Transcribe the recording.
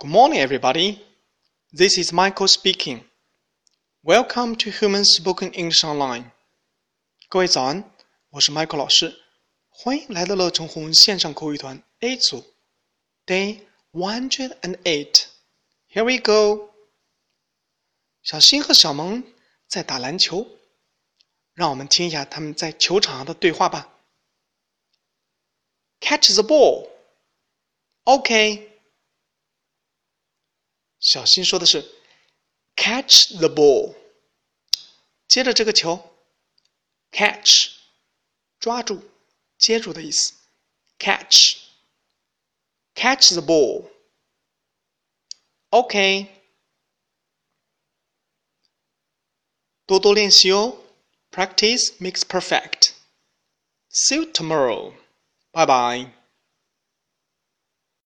Good morning, everybody. This is Michael speaking. Welcome to Human Spoken English Online. 各位早安，我是 Michael 老师，欢迎来到乐成红线上口语团 A 组，Day one hundred and eight. Here we go. 小新和小萌在打篮球，让我们听一下他们在球场上的对话吧。Catch the ball. OK。 小新说的是 “catch the ball”，接着这个球，catch，抓住、接住的意思，catch，catch the ball，OK，多多练习哦，practice makes perfect。See you tomorrow，拜拜。